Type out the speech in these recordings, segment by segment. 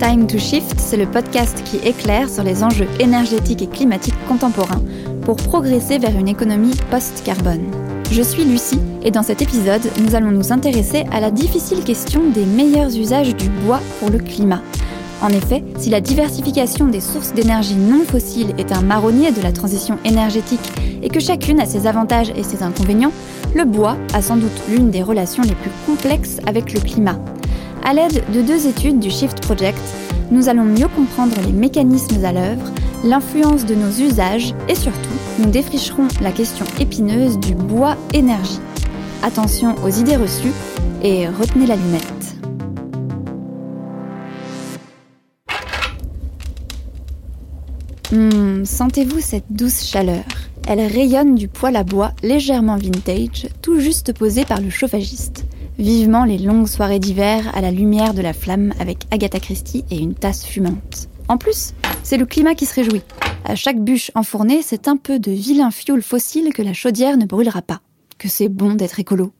Time to Shift, c'est le podcast qui éclaire sur les enjeux énergétiques et climatiques contemporains pour progresser vers une économie post-carbone. Je suis Lucie et dans cet épisode, nous allons nous intéresser à la difficile question des meilleurs usages du bois pour le climat. En effet, si la diversification des sources d'énergie non fossiles est un marronnier de la transition énergétique et que chacune a ses avantages et ses inconvénients, le bois a sans doute l'une des relations les plus complexes avec le climat. À l'aide de deux études du Shift Project, nous allons mieux comprendre les mécanismes à l'œuvre, l'influence de nos usages et surtout, nous défricherons la question épineuse du bois énergie. Attention aux idées reçues et retenez l'allumette. Hum, sentez-vous cette douce chaleur? Elle rayonne du poêle à bois légèrement vintage, tout juste posé par le chauffagiste. Vivement les longues soirées d'hiver à la lumière de la flamme avec Agatha Christie et une tasse fumante. En plus, c'est le climat qui se réjouit. À chaque bûche enfournée, c'est un peu de vilain fioul fossile que la chaudière ne brûlera pas. Que c'est bon d'être écolo.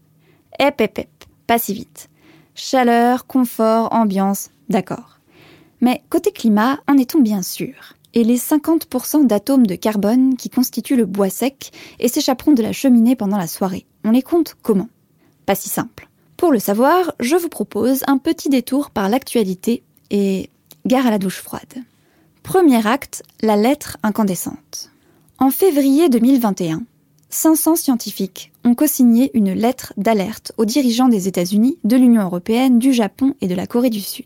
Hep hep hep, pas si vite. Chaleur, confort, ambiance, d'accord. Mais côté climat, en est-on bien sûr? Et les 50% d'atomes de carbone qui constituent le bois sec et s'échapperont de la cheminée pendant la soirée. On les compte comment? Pas si simple. Pour le savoir, je vous propose un petit détour par l'actualité et gare à la douche froide. Premier acte, la lettre incandescente. En février 2021, 500 scientifiques ont co-signé une lettre d'alerte aux dirigeants des États-Unis, de l'Union européenne, du Japon et de la Corée du Sud.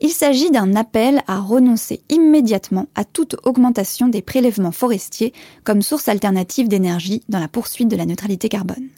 Il s'agit d'un appel à renoncer immédiatement à toute augmentation des prélèvements forestiers comme source alternative d'énergie dans la poursuite de la neutralité carbone.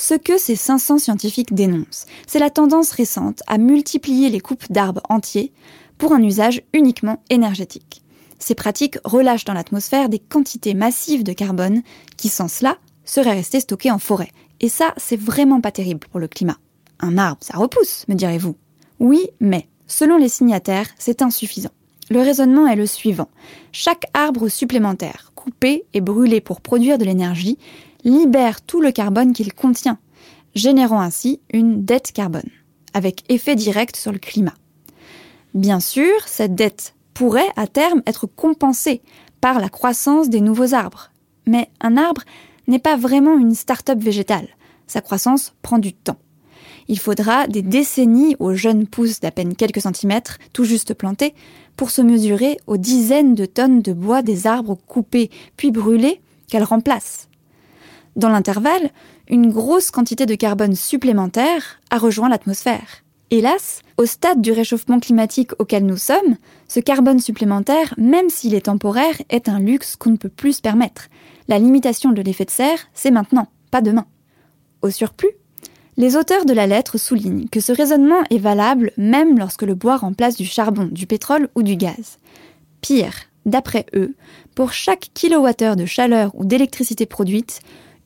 Ce que ces 500 scientifiques dénoncent, c'est la tendance récente à multiplier les coupes d'arbres entiers pour un usage uniquement énergétique. Ces pratiques relâchent dans l'atmosphère des quantités massives de carbone qui, sans cela, seraient restées stockées en forêt. Et ça, c'est vraiment pas terrible pour le climat. Un arbre, ça repousse, me direz-vous. Oui, mais Selon les signataires, c'est insuffisant. Le raisonnement est le suivant. Chaque arbre supplémentaire, coupé et brûlé pour produire de l'énergie, libère tout le carbone qu'il contient, générant ainsi une dette carbone, avec effet direct sur le climat. Bien sûr, cette dette pourrait à terme être compensée par la croissance des nouveaux arbres. Mais un arbre n'est pas vraiment une start-up végétale. Sa croissance prend du temps il faudra des décennies aux jeunes pousses d'à peine quelques centimètres, tout juste plantées, pour se mesurer aux dizaines de tonnes de bois des arbres coupés puis brûlés qu'elles remplacent. Dans l'intervalle, une grosse quantité de carbone supplémentaire a rejoint l'atmosphère. Hélas, au stade du réchauffement climatique auquel nous sommes, ce carbone supplémentaire, même s'il est temporaire, est un luxe qu'on ne peut plus se permettre. La limitation de l'effet de serre, c'est maintenant, pas demain. Au surplus, les auteurs de la lettre soulignent que ce raisonnement est valable même lorsque le bois remplace du charbon, du pétrole ou du gaz. Pire, d'après eux, pour chaque kilowattheure de chaleur ou d'électricité produite,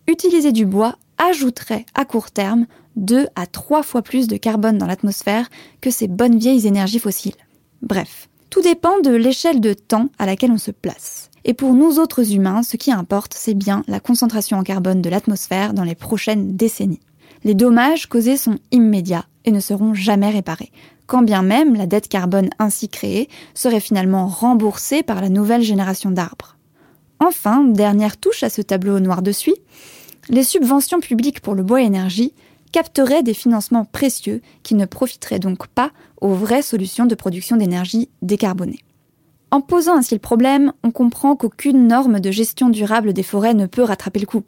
utiliser du bois ajouterait à court terme 2 à 3 fois plus de carbone dans l'atmosphère que ces bonnes vieilles énergies fossiles. Bref, tout dépend de l'échelle de temps à laquelle on se place. Et pour nous autres humains, ce qui importe, c'est bien la concentration en carbone de l'atmosphère dans les prochaines décennies les dommages causés sont immédiats et ne seront jamais réparés, quand bien même la dette carbone ainsi créée serait finalement remboursée par la nouvelle génération d'arbres. Enfin, dernière touche à ce tableau noir de suie, les subventions publiques pour le bois énergie capteraient des financements précieux qui ne profiteraient donc pas aux vraies solutions de production d'énergie décarbonée. En posant ainsi le problème, on comprend qu'aucune norme de gestion durable des forêts ne peut rattraper le coup.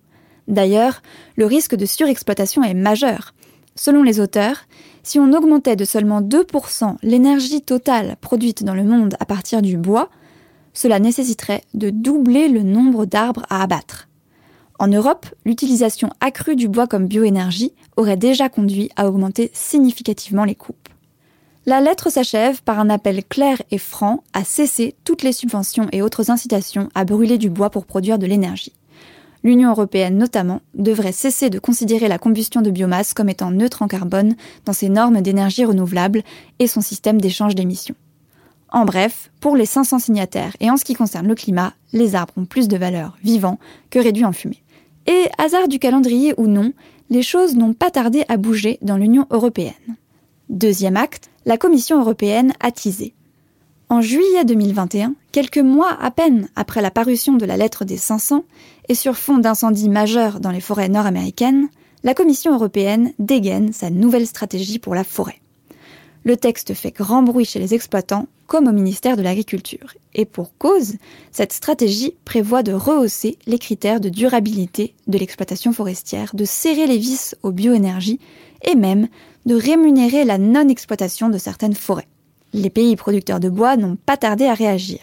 D'ailleurs, le risque de surexploitation est majeur. Selon les auteurs, si on augmentait de seulement 2% l'énergie totale produite dans le monde à partir du bois, cela nécessiterait de doubler le nombre d'arbres à abattre. En Europe, l'utilisation accrue du bois comme bioénergie aurait déjà conduit à augmenter significativement les coupes. La lettre s'achève par un appel clair et franc à cesser toutes les subventions et autres incitations à brûler du bois pour produire de l'énergie l'Union européenne notamment devrait cesser de considérer la combustion de biomasse comme étant neutre en carbone dans ses normes d'énergie renouvelable et son système d'échange d'émissions. En bref, pour les 500 signataires et en ce qui concerne le climat, les arbres ont plus de valeur vivant que réduits en fumée. Et hasard du calendrier ou non, les choses n'ont pas tardé à bouger dans l'Union européenne. Deuxième acte, la Commission européenne a teasé. En juillet 2021, quelques mois à peine après la parution de la lettre des 500, et sur fond d'incendies majeurs dans les forêts nord-américaines, la Commission européenne dégaine sa nouvelle stratégie pour la forêt. Le texte fait grand bruit chez les exploitants comme au ministère de l'Agriculture. Et pour cause, cette stratégie prévoit de rehausser les critères de durabilité de l'exploitation forestière, de serrer les vis aux bioénergies et même de rémunérer la non-exploitation de certaines forêts. Les pays producteurs de bois n'ont pas tardé à réagir.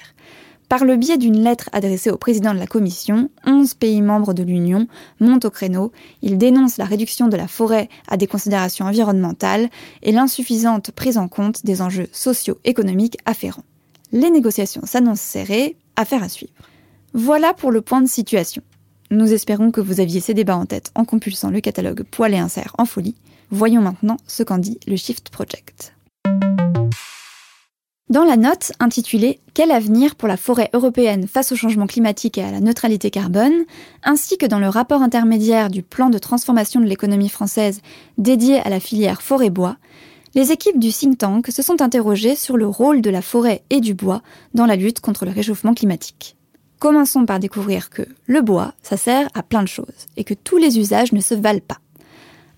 Par le biais d'une lettre adressée au président de la Commission, 11 pays membres de l'Union montent au créneau. Ils dénoncent la réduction de la forêt à des considérations environnementales et l'insuffisante prise en compte des enjeux socio-économiques afférents. Les négociations s'annoncent serrées, affaire à suivre. Voilà pour le point de situation. Nous espérons que vous aviez ces débats en tête en compulsant le catalogue Poil et insert en folie. Voyons maintenant ce qu'en dit le Shift Project. Dans la note intitulée Quel avenir pour la forêt européenne face au changement climatique et à la neutralité carbone, ainsi que dans le rapport intermédiaire du plan de transformation de l'économie française dédié à la filière forêt-bois, les équipes du think tank se sont interrogées sur le rôle de la forêt et du bois dans la lutte contre le réchauffement climatique. Commençons par découvrir que le bois, ça sert à plein de choses et que tous les usages ne se valent pas.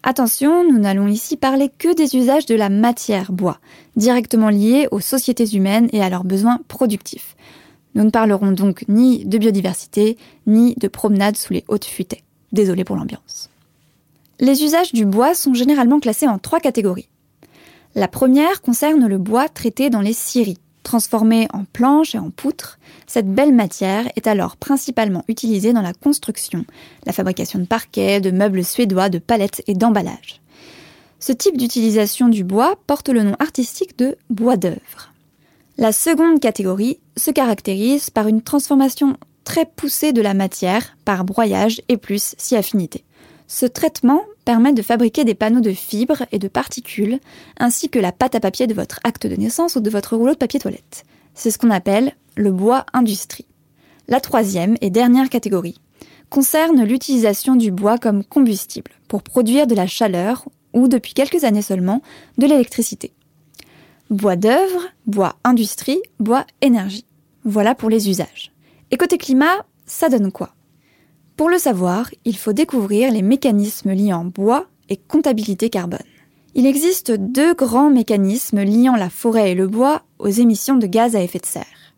Attention, nous n'allons ici parler que des usages de la matière bois, directement liés aux sociétés humaines et à leurs besoins productifs. Nous ne parlerons donc ni de biodiversité, ni de promenade sous les hautes futaies. Désolé pour l'ambiance. Les usages du bois sont généralement classés en trois catégories. La première concerne le bois traité dans les scieries. Transformée en planches et en poutres, cette belle matière est alors principalement utilisée dans la construction, la fabrication de parquets, de meubles suédois, de palettes et d'emballages. Ce type d'utilisation du bois porte le nom artistique de bois d'œuvre. La seconde catégorie se caractérise par une transformation très poussée de la matière par broyage et plus si affinité. Ce traitement permet de fabriquer des panneaux de fibres et de particules, ainsi que la pâte à papier de votre acte de naissance ou de votre rouleau de papier toilette. C'est ce qu'on appelle le bois industrie. La troisième et dernière catégorie concerne l'utilisation du bois comme combustible pour produire de la chaleur ou, depuis quelques années seulement, de l'électricité. Bois d'œuvre, bois industrie, bois énergie. Voilà pour les usages. Et côté climat, ça donne quoi? Pour le savoir, il faut découvrir les mécanismes liant bois et comptabilité carbone. Il existe deux grands mécanismes liant la forêt et le bois aux émissions de gaz à effet de serre.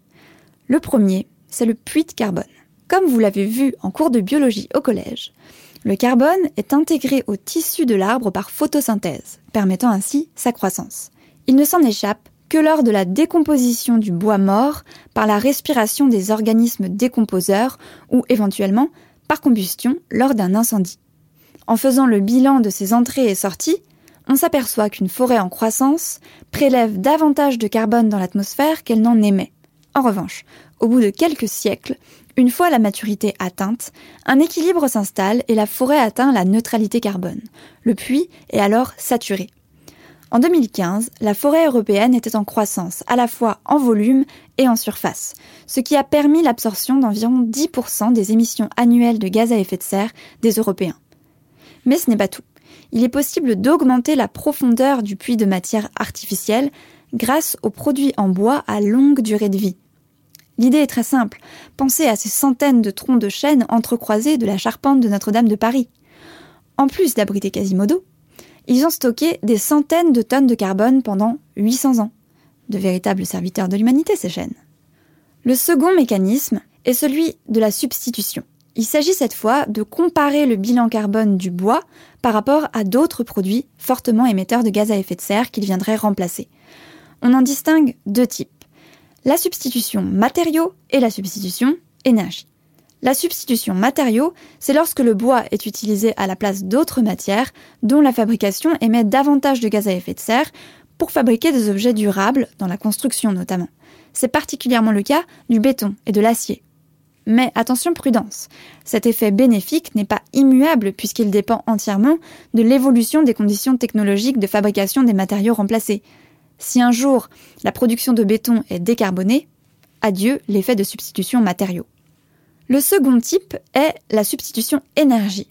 Le premier, c'est le puits de carbone. Comme vous l'avez vu en cours de biologie au collège, le carbone est intégré au tissu de l'arbre par photosynthèse, permettant ainsi sa croissance. Il ne s'en échappe que lors de la décomposition du bois mort par la respiration des organismes décomposeurs ou éventuellement par combustion lors d'un incendie. En faisant le bilan de ces entrées et sorties, on s'aperçoit qu'une forêt en croissance prélève davantage de carbone dans l'atmosphère qu'elle n'en émet. En revanche, au bout de quelques siècles, une fois la maturité atteinte, un équilibre s'installe et la forêt atteint la neutralité carbone. Le puits est alors saturé. En 2015, la forêt européenne était en croissance, à la fois en volume et en surface, ce qui a permis l'absorption d'environ 10% des émissions annuelles de gaz à effet de serre des Européens. Mais ce n'est pas tout. Il est possible d'augmenter la profondeur du puits de matière artificielle grâce aux produits en bois à longue durée de vie. L'idée est très simple. Pensez à ces centaines de troncs de chêne entrecroisés de la charpente de Notre-Dame de Paris. En plus d'abriter Quasimodo, ils ont stocké des centaines de tonnes de carbone pendant 800 ans. De véritables serviteurs de l'humanité, ces chaînes. Le second mécanisme est celui de la substitution. Il s'agit cette fois de comparer le bilan carbone du bois par rapport à d'autres produits fortement émetteurs de gaz à effet de serre qu'il viendrait remplacer. On en distingue deux types. La substitution matériaux et la substitution énergie. La substitution matériaux, c'est lorsque le bois est utilisé à la place d'autres matières dont la fabrication émet davantage de gaz à effet de serre pour fabriquer des objets durables, dans la construction notamment. C'est particulièrement le cas du béton et de l'acier. Mais attention prudence, cet effet bénéfique n'est pas immuable puisqu'il dépend entièrement de l'évolution des conditions technologiques de fabrication des matériaux remplacés. Si un jour la production de béton est décarbonée, adieu l'effet de substitution matériaux. Le second type est la substitution énergie.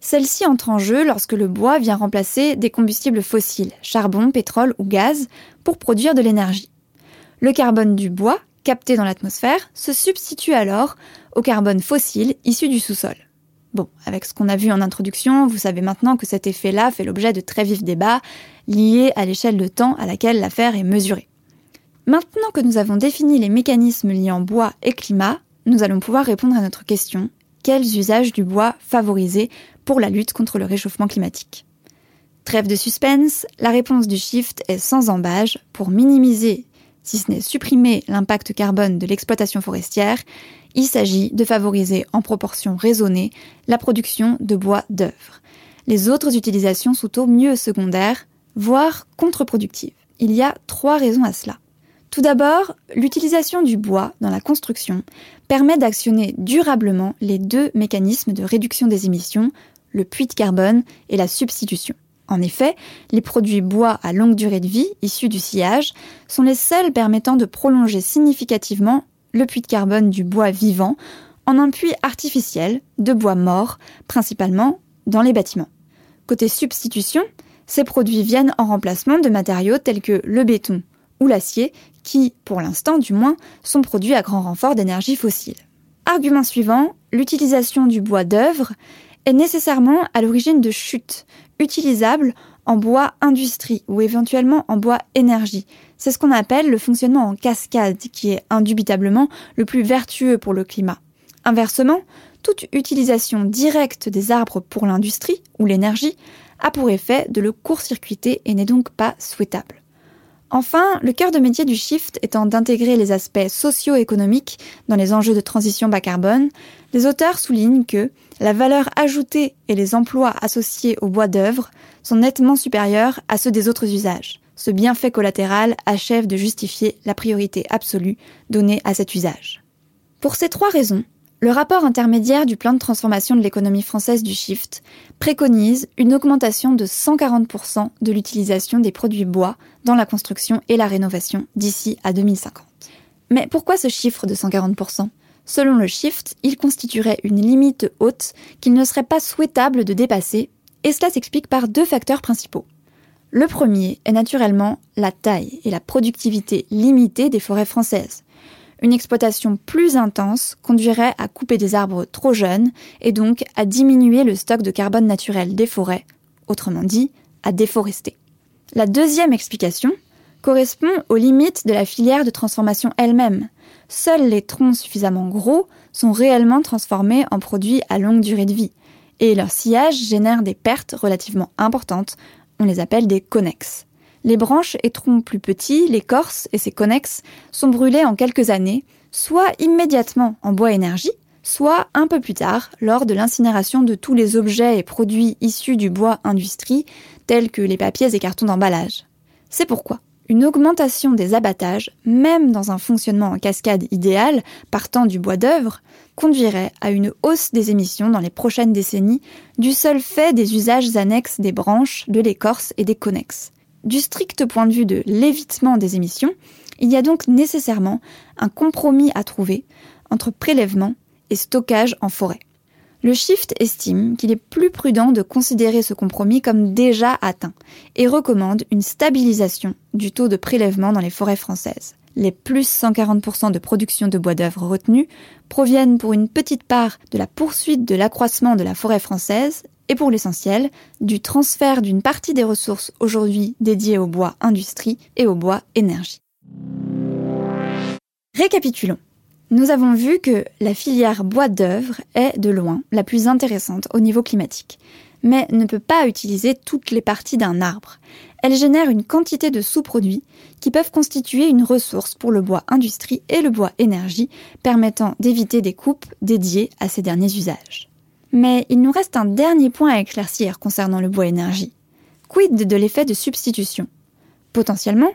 Celle-ci entre en jeu lorsque le bois vient remplacer des combustibles fossiles, charbon, pétrole ou gaz, pour produire de l'énergie. Le carbone du bois, capté dans l'atmosphère, se substitue alors au carbone fossile issu du sous-sol. Bon, avec ce qu'on a vu en introduction, vous savez maintenant que cet effet-là fait l'objet de très vifs débats liés à l'échelle de temps à laquelle l'affaire est mesurée. Maintenant que nous avons défini les mécanismes liant bois et climat, nous allons pouvoir répondre à notre question quels usages du bois favoriser pour la lutte contre le réchauffement climatique? Trêve de suspense, la réponse du shift est sans embâge pour minimiser, si ce n'est supprimer l'impact carbone de l'exploitation forestière, il s'agit de favoriser en proportion raisonnée la production de bois d'œuvre. Les autres utilisations sont au mieux secondaires, voire contre-productives. Il y a trois raisons à cela. Tout d'abord, l'utilisation du bois dans la construction permet d'actionner durablement les deux mécanismes de réduction des émissions, le puits de carbone et la substitution. En effet, les produits bois à longue durée de vie, issus du sillage, sont les seuls permettant de prolonger significativement le puits de carbone du bois vivant en un puits artificiel de bois mort, principalement dans les bâtiments. Côté substitution, ces produits viennent en remplacement de matériaux tels que le béton ou l'acier, qui, pour l'instant du moins, sont produits à grand renfort d'énergie fossile. Argument suivant, l'utilisation du bois d'œuvre est nécessairement à l'origine de chutes utilisables en bois industrie ou éventuellement en bois énergie. C'est ce qu'on appelle le fonctionnement en cascade qui est indubitablement le plus vertueux pour le climat. Inversement, toute utilisation directe des arbres pour l'industrie ou l'énergie a pour effet de le court-circuiter et n'est donc pas souhaitable. Enfin, le cœur de métier du shift étant d'intégrer les aspects socio-économiques dans les enjeux de transition bas carbone, les auteurs soulignent que la valeur ajoutée et les emplois associés au bois d'œuvre sont nettement supérieurs à ceux des autres usages. Ce bienfait collatéral achève de justifier la priorité absolue donnée à cet usage. Pour ces trois raisons, le rapport intermédiaire du plan de transformation de l'économie française du Shift préconise une augmentation de 140% de l'utilisation des produits bois dans la construction et la rénovation d'ici à 2050. Mais pourquoi ce chiffre de 140% Selon le Shift, il constituerait une limite haute qu'il ne serait pas souhaitable de dépasser, et cela s'explique par deux facteurs principaux. Le premier est naturellement la taille et la productivité limitée des forêts françaises une exploitation plus intense conduirait à couper des arbres trop jeunes et donc à diminuer le stock de carbone naturel des forêts, autrement dit, à déforester. La deuxième explication correspond aux limites de la filière de transformation elle-même. Seuls les troncs suffisamment gros sont réellement transformés en produits à longue durée de vie, et leur sillage génère des pertes relativement importantes, on les appelle des connexes. Les branches et troncs plus petits, l'écorce et ses connexes, sont brûlés en quelques années, soit immédiatement en bois énergie, soit un peu plus tard lors de l'incinération de tous les objets et produits issus du bois industrie, tels que les papiers et cartons d'emballage. C'est pourquoi une augmentation des abattages, même dans un fonctionnement en cascade idéal, partant du bois d'œuvre, conduirait à une hausse des émissions dans les prochaines décennies du seul fait des usages annexes des branches, de l'écorce et des connexes. Du strict point de vue de l'évitement des émissions, il y a donc nécessairement un compromis à trouver entre prélèvement et stockage en forêt. Le Shift estime qu'il est plus prudent de considérer ce compromis comme déjà atteint et recommande une stabilisation du taux de prélèvement dans les forêts françaises. Les plus 140% de production de bois d'œuvre retenus proviennent pour une petite part de la poursuite de l'accroissement de la forêt française et pour l'essentiel, du transfert d'une partie des ressources aujourd'hui dédiées au bois industrie et au bois énergie. Récapitulons. Nous avons vu que la filière bois d'œuvre est de loin la plus intéressante au niveau climatique, mais ne peut pas utiliser toutes les parties d'un arbre. Elle génère une quantité de sous-produits qui peuvent constituer une ressource pour le bois industrie et le bois énergie, permettant d'éviter des coupes dédiées à ces derniers usages. Mais il nous reste un dernier point à éclaircir concernant le bois énergie. Quid de l'effet de substitution? Potentiellement,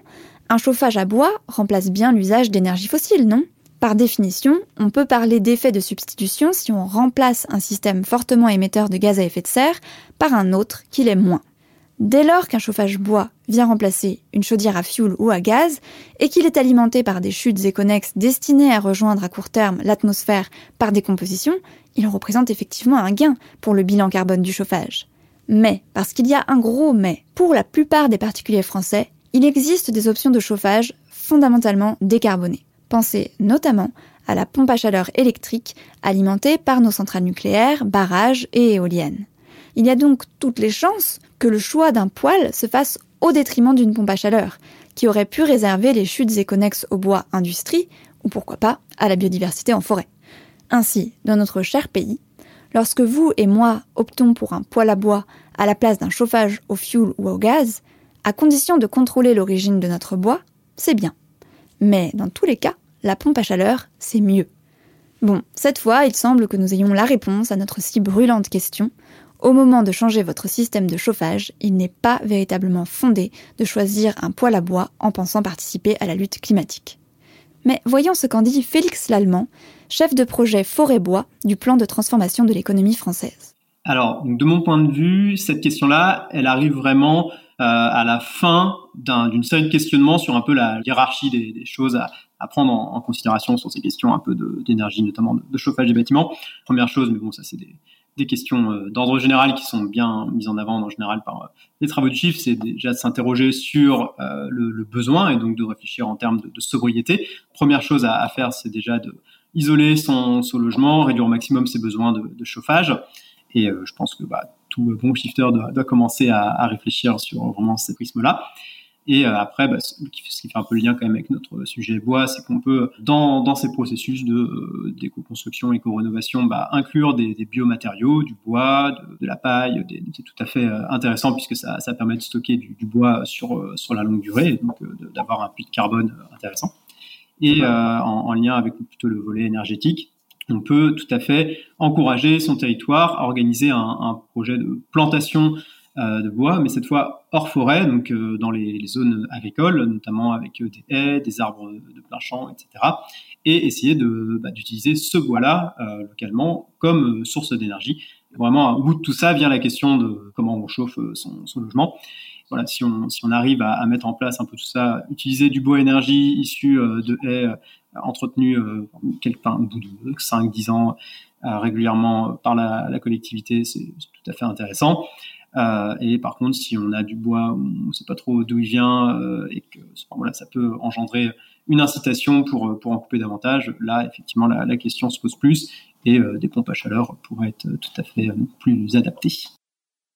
un chauffage à bois remplace bien l'usage d'énergie fossile, non? Par définition, on peut parler d'effet de substitution si on remplace un système fortement émetteur de gaz à effet de serre par un autre qui l'est moins. Dès lors qu'un chauffage bois vient remplacer une chaudière à fioul ou à gaz et qu'il est alimenté par des chutes éconnexes destinées à rejoindre à court terme l'atmosphère par décomposition, il représente effectivement un gain pour le bilan carbone du chauffage. Mais, parce qu'il y a un gros mais, pour la plupart des particuliers français, Il existe des options de chauffage fondamentalement décarbonées. Pensez notamment à la pompe à chaleur électrique alimentée par nos centrales nucléaires, barrages et éoliennes. Il y a donc toutes les chances que le choix d'un poêle se fasse au détriment d'une pompe à chaleur, qui aurait pu réserver les chutes et connexes au bois industrie, ou pourquoi pas à la biodiversité en forêt. Ainsi, dans notre cher pays, lorsque vous et moi optons pour un poêle à bois à la place d'un chauffage au fioul ou au gaz, à condition de contrôler l'origine de notre bois, c'est bien. Mais dans tous les cas, la pompe à chaleur, c'est mieux. Bon, cette fois, il semble que nous ayons la réponse à notre si brûlante question. Au moment de changer votre système de chauffage, il n'est pas véritablement fondé de choisir un poêle à bois en pensant participer à la lutte climatique. Mais voyons ce qu'en dit Félix Lallemand, chef de projet Forêt-Bois du plan de transformation de l'économie française. Alors, de mon point de vue, cette question-là, elle arrive vraiment euh, à la fin d'une série de questionnements sur un peu la hiérarchie des, choses à, à prendre en, considération sur ces questions un peu d'énergie, notamment de, chauffage des bâtiments. Première chose, mais bon, ça c'est des, des, questions euh, d'ordre général qui sont bien mises en avant en général par euh, les travaux du chiffre, c'est déjà de s'interroger sur le, le, besoin et donc de réfléchir en termes de, sobriété. Première chose à, faire, c'est déjà de isoler son, logement, réduire au maximum ses besoins de, chauffage. Et je pense que bah, tout bon shifter doit, doit commencer à, à, réfléchir sur vraiment ces prismes-là. Et euh, après, bah, ce qui fait un peu le lien quand même avec notre sujet bois, c'est qu'on peut, dans, dans ces processus de euh, d'éco-construction, éco-rénovation, bah, inclure des, des, biomatériaux, du bois, de, de la paille. C'est tout à fait euh, intéressant puisque ça, ça permet de stocker du, du bois sur, euh, sur la longue durée, et donc d'avoir un puits de carbone intéressant. Et en, en, lien avec plutôt le volet énergétique, on peut tout à fait encourager son territoire à organiser un, un projet de plantation euh, de bois, mais cette fois hors forêt, donc euh, dans les, les, zones agricoles, notamment avec euh, des haies, des arbres de plein champ, etc. Et essayer de bah, d'utiliser ce bois-là localement comme source d'énergie. Vraiment, au bout de tout ça vient la question de comment on chauffe son, son logement. Voilà, si on, si on arrive à, à, mettre en place un peu tout ça, utiliser du bois énergie issu de haies entretenues quelque, au bout de 5-10 ans régulièrement par la, la collectivité, c'est tout à fait intéressant. Euh, et par contre, si on a du bois, on ne sait pas trop d'où il vient euh, et que voilà, ça peut engendrer une incitation pour, pour en couper davantage, là, effectivement, la, la question se pose plus et euh, des pompes à chaleur pourraient être tout à fait plus adaptées.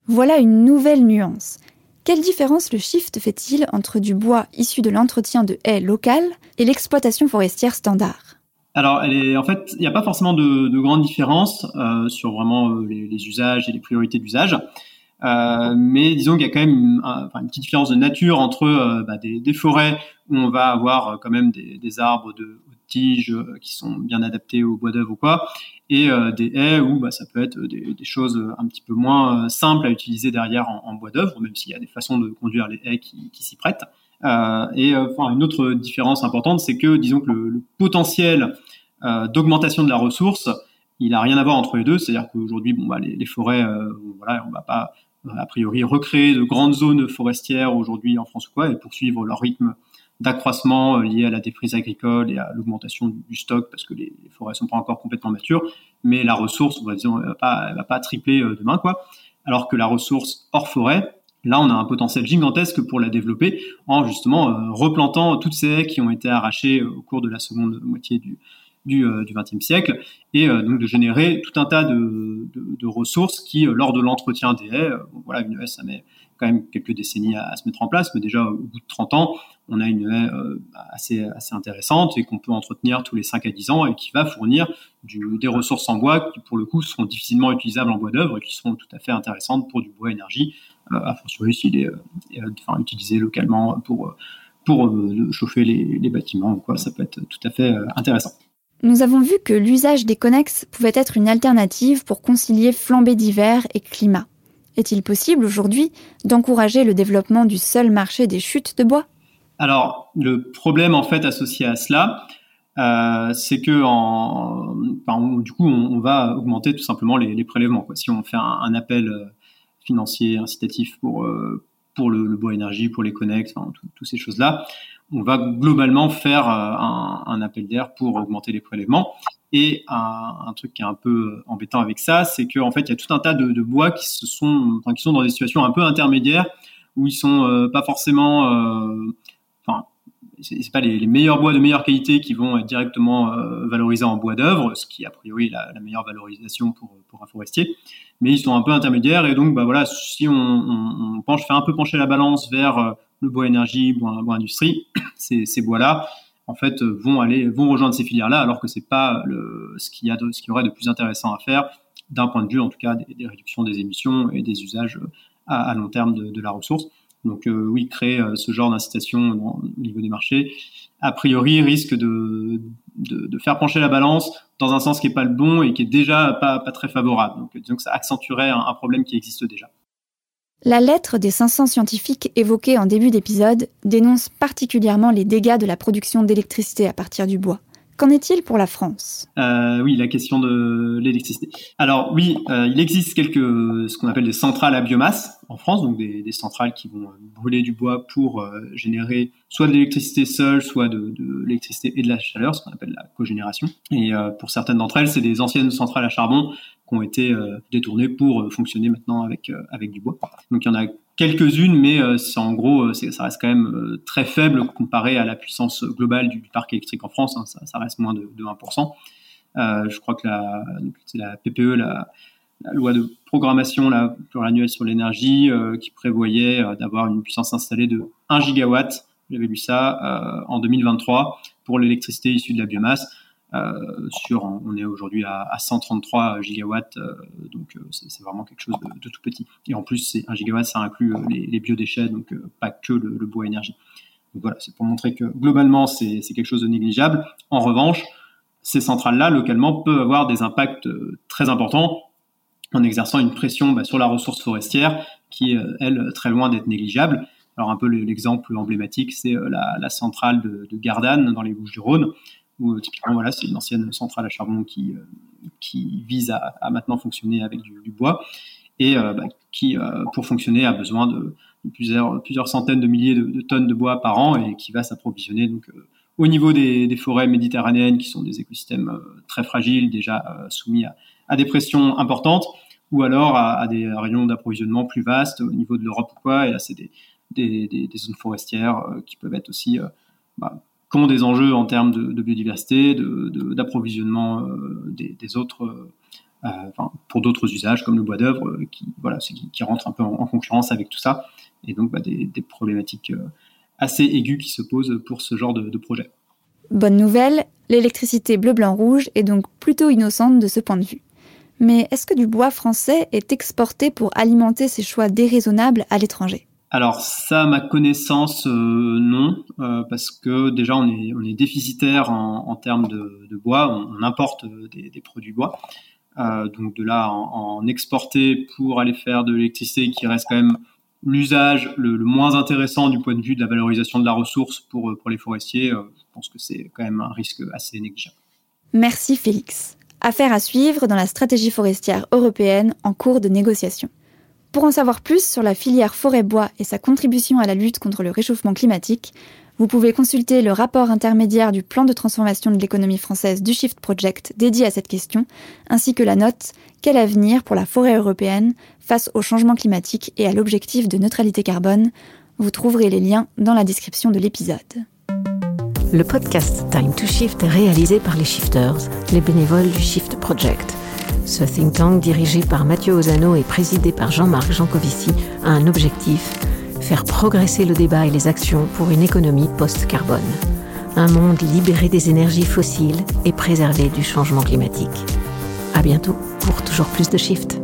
Voilà une nouvelle nuance. Quelle différence le shift fait-il entre du bois issu de l'entretien de haies locales et l'exploitation forestière standard? Alors, elle est, en fait, il n'y a pas forcément de, de grandes différences euh, sur vraiment les, les, usages et les priorités d'usage. Euh, mais disons qu'il y a quand même une, petite différence de nature entre euh, bah, des, forêts où on va avoir euh, quand même des, arbres de tiges qui sont bien adaptés au bois d'œuvre ou quoi, et des haies où bah, ça peut être des, choses un petit peu moins simples à utiliser derrière en, bois d'œuvre, même s'il y a des façons de conduire les haies qui, s'y prêtent. Et une autre différence importante, c'est que disons que le, potentiel d'augmentation de la ressource, il a rien à voir entre les deux. C'est-à-dire qu'aujourd'hui, bon, bah, les, les forêts, euh, voilà, on va pas a priori recréer de grandes zones forestières aujourd'hui en France ou quoi et poursuivre leur rythme d'accroissement euh, lié à la déprise agricole et à l'augmentation du stock parce que les, forêts sont pas encore complètement matures, mais la ressource, on va dire, elle va pas, va pas tripler euh, demain quoi. Alors que la ressource hors forêt, là, on a un potentiel gigantesque pour la développer en justement euh, replantant toutes ces haies qui ont été arrachées au cours de la seconde moitié du, du euh, XXe siècle, et euh, donc de générer tout un tas de, de, de ressources qui, euh, lors de l'entretien des haies, voilà, une haie, ça met quand même quelques décennies à, à, se mettre en place, mais déjà au bout de 30 ans, on a une haie assez, assez intéressante et qu'on peut entretenir tous les 5 à 10 ans et qui va fournir du, des ressources en bois qui, pour le coup, seront difficilement utilisables en bois d'œuvre et qui seront tout à fait intéressantes pour du bois énergie, a fortiori s'il est enfin, utilisé localement pour, pour chauffer les, les bâtiments. Quoi. Ça peut être tout à fait intéressant. Nous avons vu que l'usage des connexes pouvait être une alternative pour concilier flambée d'hiver et climat. Est-il possible aujourd'hui d'encourager le développement du seul marché des chutes de bois? Alors, le problème en fait associé à cela, euh, c'est que du coup, on, va augmenter tout simplement les, prélèvements. Si on fait un, appel euh, financier incitatif pour euh, pour le, bois énergie, pour les connexes, toutes ces choses-là, on va globalement faire euh, un, appel d'air pour augmenter les prélèvements. Et un, truc qui est un peu embêtant avec ça, c'est qu'en fait, il y a tout un tas de, bois qui se sont, enfin, qui sont dans des situations un peu intermédiaires où ils sont pas forcément, enfin, c'est pas les, meilleurs bois de meilleure qualité qui vont être directement valorisés en bois d'œuvre, ce qui a priori la, meilleure valorisation pour, pour un forestier. Mais ils sont un peu intermédiaires et donc bah voilà, si on, penche, fait un peu pencher la balance vers le bois énergie, bois, bois industrie, ces, ces bois-là, en fait, vont aller, vont rejoindre ces filières-là, alors que c'est pas le, ce qu'il y a ce qui aurait de plus intéressant à faire d'un point de vue, en tout cas, des, réductions des émissions et des usages à, long terme de, la ressource. Donc euh, oui, créer euh, ce genre d'incitation au niveau des marchés, a priori, risque de, faire pencher la balance dans un sens qui n'est pas le bon et qui est déjà pas, pas très favorable. Donc disons que ça accentuerait un problème qui existe déjà. La lettre des 500 scientifiques évoquée en début d'épisode dénonce particulièrement les dégâts de la production d'électricité à partir du bois. Qu'en est-il pour la France? Euh, Oui, la question de l'électricité. Alors oui, euh, il existe quelques ce qu'on appelle des centrales à biomasse en France, donc des, centrales qui vont brûler du bois pour euh, générer soit de l'électricité seule, soit de, de l'électricité et de la chaleur, ce qu'on appelle la cogénération. Et pour certaines d'entre elles, c'est des anciennes centrales à charbon qui ont été détournées pour fonctionner maintenant avec avec du bois. Donc il y en a quelques-unes, mais euh, c'est en gros, euh, ça reste quand même euh, très faible comparé à la puissance globale du, parc électrique en France. Hein, ça, reste moins de, 1%. je crois que la, la PPE, la, loi de programmation la pluriannuelle sur l'énergie, qui prévoyait d'avoir une puissance installée de 1 gigawatt, j'avais lu ça, en 2023 pour l'électricité issue de la biomasse. Euh, sur, on est aujourd'hui à, à, 133 gigawatts, euh, donc euh, c'est vraiment quelque chose de, tout petit. Et en plus, c'est un gigawatt, ça inclut les, biodéchets, donc pas que le, bois énergie. Donc voilà, c'est pour montrer que globalement, c'est quelque chose de négligeable. En revanche, ces centrales-là, localement, peuvent avoir des impacts très importants en exerçant une pression bah, sur la ressource forestière qui est, elle, très loin d'être négligeable. Alors un peu l'exemple emblématique, c'est la, la, centrale de, de Gardanne dans les Bouches-du-Rhône, où euh, typiquement voilà, c'est une ancienne centrale à charbon qui, euh, vise à, maintenant fonctionner avec du, bois et euh, bah, qui, pour fonctionner, a besoin de, plusieurs, centaines de milliers de, tonnes de bois par an et qui va s'approvisionner donc au niveau des, forêts méditerranéennes qui sont des écosystèmes très fragiles, déjà soumis à, des pressions importantes, ou alors à, des rayons d'approvisionnement plus vastes au niveau de l'Europe ou quoi. Et là, c'est des, zones forestières qui peuvent être aussi bah, qui ont des enjeux en termes de, de biodiversité, d'approvisionnement de, euh, des, des, autres, euh, euh, enfin, pour d'autres usages comme le bois d'œuvre, qui, voilà, qui, qui rentrent un peu en, concurrence avec tout ça, et donc bah, des, des, problématiques assez aiguës qui se posent pour ce genre de, de projet. Bonne nouvelle, l'électricité bleu-blanc-rouge est donc plutôt innocente de ce point de vue. Mais est-ce que du bois français est exporté pour alimenter ces choix déraisonnables à l'étranger? Alors ça, à ma connaissance, euh, non, euh, parce que déjà on est, on est déficitaire en, termes de, bois, on, importe des, des, produits bois. Euh, donc de là, en, en, exporter pour aller faire de l'électricité qui reste quand même l'usage le, le, moins intéressant du point de vue de la valorisation de la ressource pour, pour les forestiers, je pense que c'est quand même un risque assez négligeable. Merci Félix. Affaire à suivre dans la stratégie forestière européenne en cours de négociation. Pour en savoir plus sur la filière forêt-bois et sa contribution à la lutte contre le réchauffement climatique, vous pouvez consulter le rapport intermédiaire du plan de transformation de l'économie française du Shift Project dédié à cette question, ainsi que la note Quel avenir pour la forêt européenne face au changement climatique et à l'objectif de neutralité carbone? Vous trouverez les liens dans la description de l'épisode. Le podcast Time to Shift est réalisé par les Shifters, les bénévoles du Shift Project. Ce think tank dirigé par Mathieu Ozano et présidé par Jean-Marc Jancovici a un objectif, faire progresser le débat et les actions pour une économie post-carbone. Un monde libéré des énergies fossiles et préservé du changement climatique. À bientôt pour toujours plus de Shift.